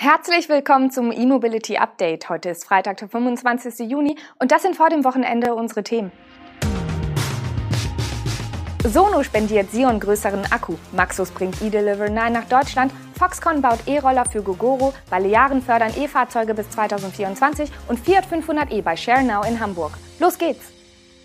Herzlich willkommen zum E-Mobility Update. Heute ist Freitag, der 25. Juni und das sind vor dem Wochenende unsere Themen. Sono spendiert Sion größeren Akku. Maxus bringt eDeliver 9 nach Deutschland. Foxconn baut E-Roller für Gogoro. Balearen fördern E-Fahrzeuge bis 2024 und Fiat 500e bei ShareNow in Hamburg. Los geht's!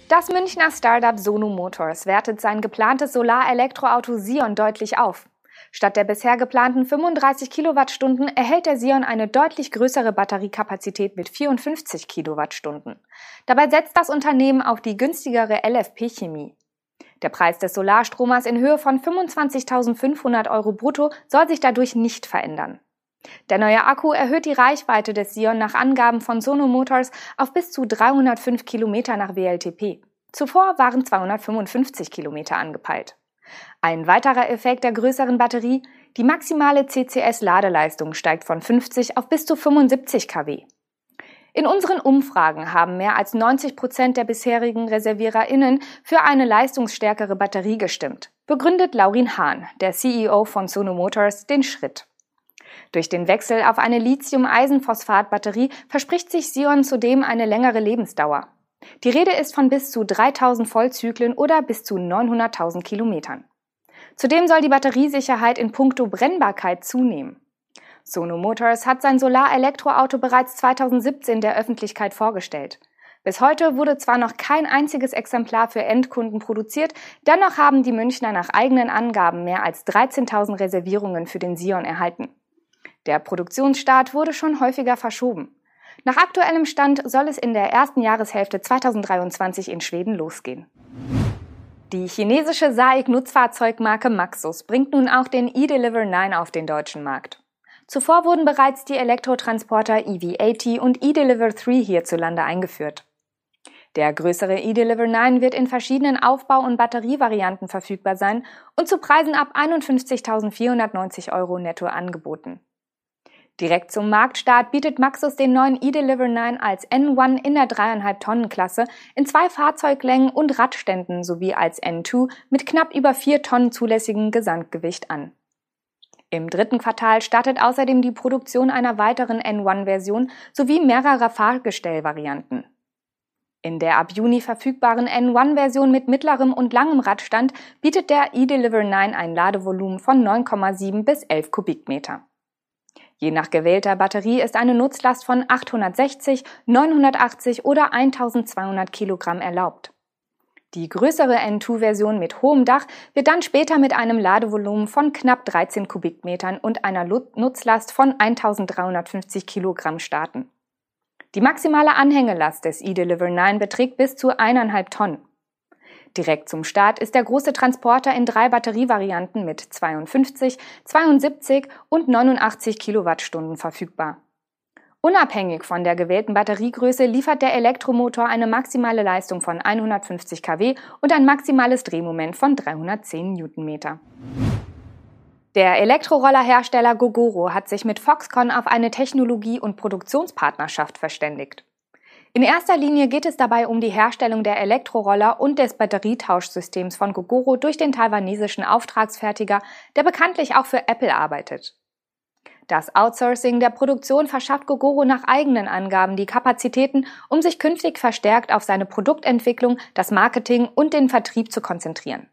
Das Münchner Startup Sono Motors wertet sein geplantes Solar-Elektroauto Sion deutlich auf. Statt der bisher geplanten 35 Kilowattstunden erhält der Sion eine deutlich größere Batteriekapazität mit 54 Kilowattstunden. Dabei setzt das Unternehmen auf die günstigere LFP-Chemie. Der Preis des Solarstromers in Höhe von 25.500 Euro brutto soll sich dadurch nicht verändern. Der neue Akku erhöht die Reichweite des Sion nach Angaben von Sono Motors auf bis zu 305 Kilometer nach WLTP. Zuvor waren 255 Kilometer angepeilt. Ein weiterer Effekt der größeren Batterie, die maximale CCS-Ladeleistung steigt von 50 auf bis zu 75 kW. In unseren Umfragen haben mehr als 90 Prozent der bisherigen ReserviererInnen für eine leistungsstärkere Batterie gestimmt, begründet Laurin Hahn, der CEO von Sono Motors, den Schritt. Durch den Wechsel auf eine Lithium-Eisenphosphat-Batterie verspricht sich Sion zudem eine längere Lebensdauer. Die Rede ist von bis zu 3000 Vollzyklen oder bis zu 900.000 Kilometern. Zudem soll die Batteriesicherheit in puncto Brennbarkeit zunehmen. Sono Motors hat sein Solar-Elektroauto bereits 2017 der Öffentlichkeit vorgestellt. Bis heute wurde zwar noch kein einziges Exemplar für Endkunden produziert, dennoch haben die Münchner nach eigenen Angaben mehr als 13.000 Reservierungen für den Sion erhalten. Der Produktionsstart wurde schon häufiger verschoben. Nach aktuellem Stand soll es in der ersten Jahreshälfte 2023 in Schweden losgehen. Die chinesische SAIC-Nutzfahrzeugmarke Maxus bringt nun auch den eDeliver 9 auf den deutschen Markt. Zuvor wurden bereits die Elektrotransporter EV80 und eDeliver 3 hierzulande eingeführt. Der größere eDeliver 9 wird in verschiedenen Aufbau- und Batterievarianten verfügbar sein und zu Preisen ab 51.490 Euro netto angeboten. Direkt zum Marktstart bietet Maxus den neuen eDeliver 9 als N1 in der 3,5 Tonnen Klasse in zwei Fahrzeuglängen und Radständen sowie als N2 mit knapp über 4 Tonnen zulässigem Gesamtgewicht an. Im dritten Quartal startet außerdem die Produktion einer weiteren N1-Version sowie mehrerer Fahrgestellvarianten. In der ab Juni verfügbaren N1-Version mit mittlerem und langem Radstand bietet der eDeliver 9 ein Ladevolumen von 9,7 bis 11 Kubikmeter. Je nach gewählter Batterie ist eine Nutzlast von 860, 980 oder 1200 Kilogramm erlaubt. Die größere N2-Version mit hohem Dach wird dann später mit einem Ladevolumen von knapp 13 Kubikmetern und einer Nutzlast von 1350 Kilogramm starten. Die maximale Anhängelast des eDeliver 9 beträgt bis zu eineinhalb Tonnen. Direkt zum Start ist der große Transporter in drei Batterievarianten mit 52, 72 und 89 Kilowattstunden verfügbar. Unabhängig von der gewählten Batteriegröße liefert der Elektromotor eine maximale Leistung von 150 kW und ein maximales Drehmoment von 310 Newtonmeter. Der Elektrorollerhersteller Gogoro hat sich mit Foxconn auf eine Technologie- und Produktionspartnerschaft verständigt. In erster Linie geht es dabei um die Herstellung der Elektroroller und des Batterietauschsystems von Gogoro durch den taiwanesischen Auftragsfertiger, der bekanntlich auch für Apple arbeitet. Das Outsourcing der Produktion verschafft Gogoro nach eigenen Angaben die Kapazitäten, um sich künftig verstärkt auf seine Produktentwicklung, das Marketing und den Vertrieb zu konzentrieren.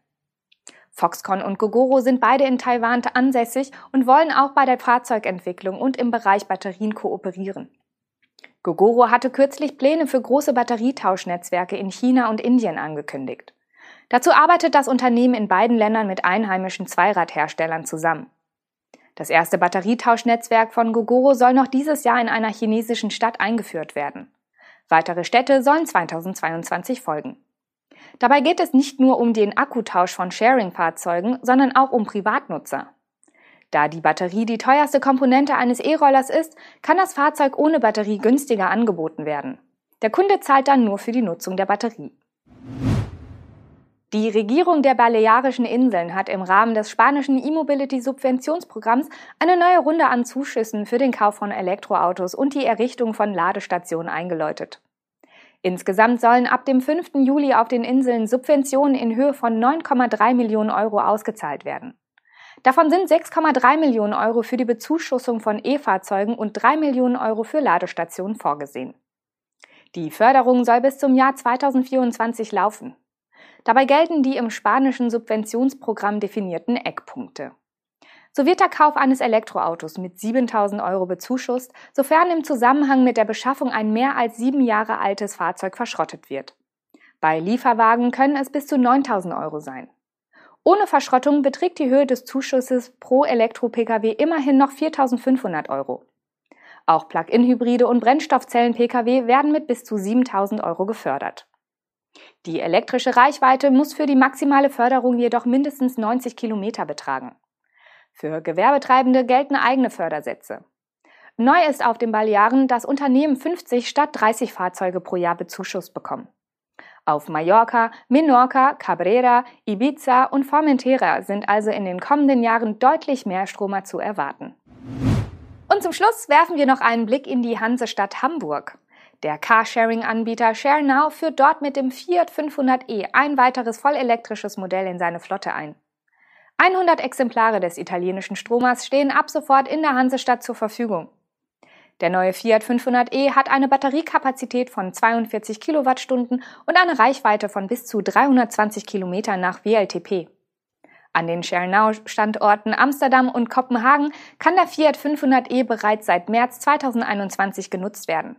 Foxconn und Gogoro sind beide in Taiwan ansässig und wollen auch bei der Fahrzeugentwicklung und im Bereich Batterien kooperieren. Gogoro hatte kürzlich Pläne für große Batterietauschnetzwerke in China und Indien angekündigt. Dazu arbeitet das Unternehmen in beiden Ländern mit einheimischen Zweiradherstellern zusammen. Das erste Batterietauschnetzwerk von Gogoro soll noch dieses Jahr in einer chinesischen Stadt eingeführt werden. Weitere Städte sollen 2022 folgen. Dabei geht es nicht nur um den Akkutausch von Sharing-Fahrzeugen, sondern auch um Privatnutzer. Da die Batterie die teuerste Komponente eines E-Rollers ist, kann das Fahrzeug ohne Batterie günstiger angeboten werden. Der Kunde zahlt dann nur für die Nutzung der Batterie. Die Regierung der Balearischen Inseln hat im Rahmen des spanischen E-Mobility-Subventionsprogramms eine neue Runde an Zuschüssen für den Kauf von Elektroautos und die Errichtung von Ladestationen eingeläutet. Insgesamt sollen ab dem 5. Juli auf den Inseln Subventionen in Höhe von 9,3 Millionen Euro ausgezahlt werden. Davon sind 6,3 Millionen Euro für die Bezuschussung von E-Fahrzeugen und 3 Millionen Euro für Ladestationen vorgesehen. Die Förderung soll bis zum Jahr 2024 laufen. Dabei gelten die im spanischen Subventionsprogramm definierten Eckpunkte. So wird der Kauf eines Elektroautos mit 7000 Euro bezuschusst, sofern im Zusammenhang mit der Beschaffung ein mehr als sieben Jahre altes Fahrzeug verschrottet wird. Bei Lieferwagen können es bis zu 9000 Euro sein. Ohne Verschrottung beträgt die Höhe des Zuschusses pro Elektro-Pkw immerhin noch 4.500 Euro. Auch Plug-in-Hybride und Brennstoffzellen-Pkw werden mit bis zu 7.000 Euro gefördert. Die elektrische Reichweite muss für die maximale Förderung jedoch mindestens 90 Kilometer betragen. Für Gewerbetreibende gelten eigene Fördersätze. Neu ist auf den Balearen, dass Unternehmen 50 statt 30 Fahrzeuge pro Jahr bezuschusst bekommen. Auf Mallorca, Minorca, Cabrera, Ibiza und Formentera sind also in den kommenden Jahren deutlich mehr Stromer zu erwarten. Und zum Schluss werfen wir noch einen Blick in die Hansestadt Hamburg. Der Carsharing-Anbieter ShareNow führt dort mit dem Fiat 500e ein weiteres vollelektrisches Modell in seine Flotte ein. 100 Exemplare des italienischen Stromers stehen ab sofort in der Hansestadt zur Verfügung. Der neue Fiat 500e hat eine Batteriekapazität von 42 Kilowattstunden und eine Reichweite von bis zu 320 Kilometern nach WLTP. An den ShareNow-Standorten Amsterdam und Kopenhagen kann der Fiat 500e bereits seit März 2021 genutzt werden.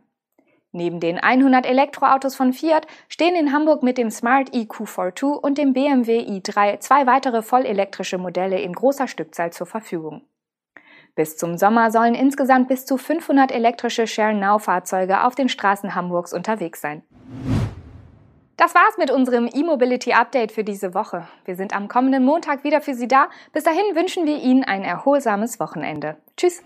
Neben den 100 Elektroautos von Fiat stehen in Hamburg mit dem Smart EQ42 und dem BMW i3 zwei weitere vollelektrische Modelle in großer Stückzahl zur Verfügung. Bis zum Sommer sollen insgesamt bis zu 500 elektrische Share Now Fahrzeuge auf den Straßen Hamburgs unterwegs sein. Das war's mit unserem E-Mobility Update für diese Woche. Wir sind am kommenden Montag wieder für Sie da. Bis dahin wünschen wir Ihnen ein erholsames Wochenende. Tschüss!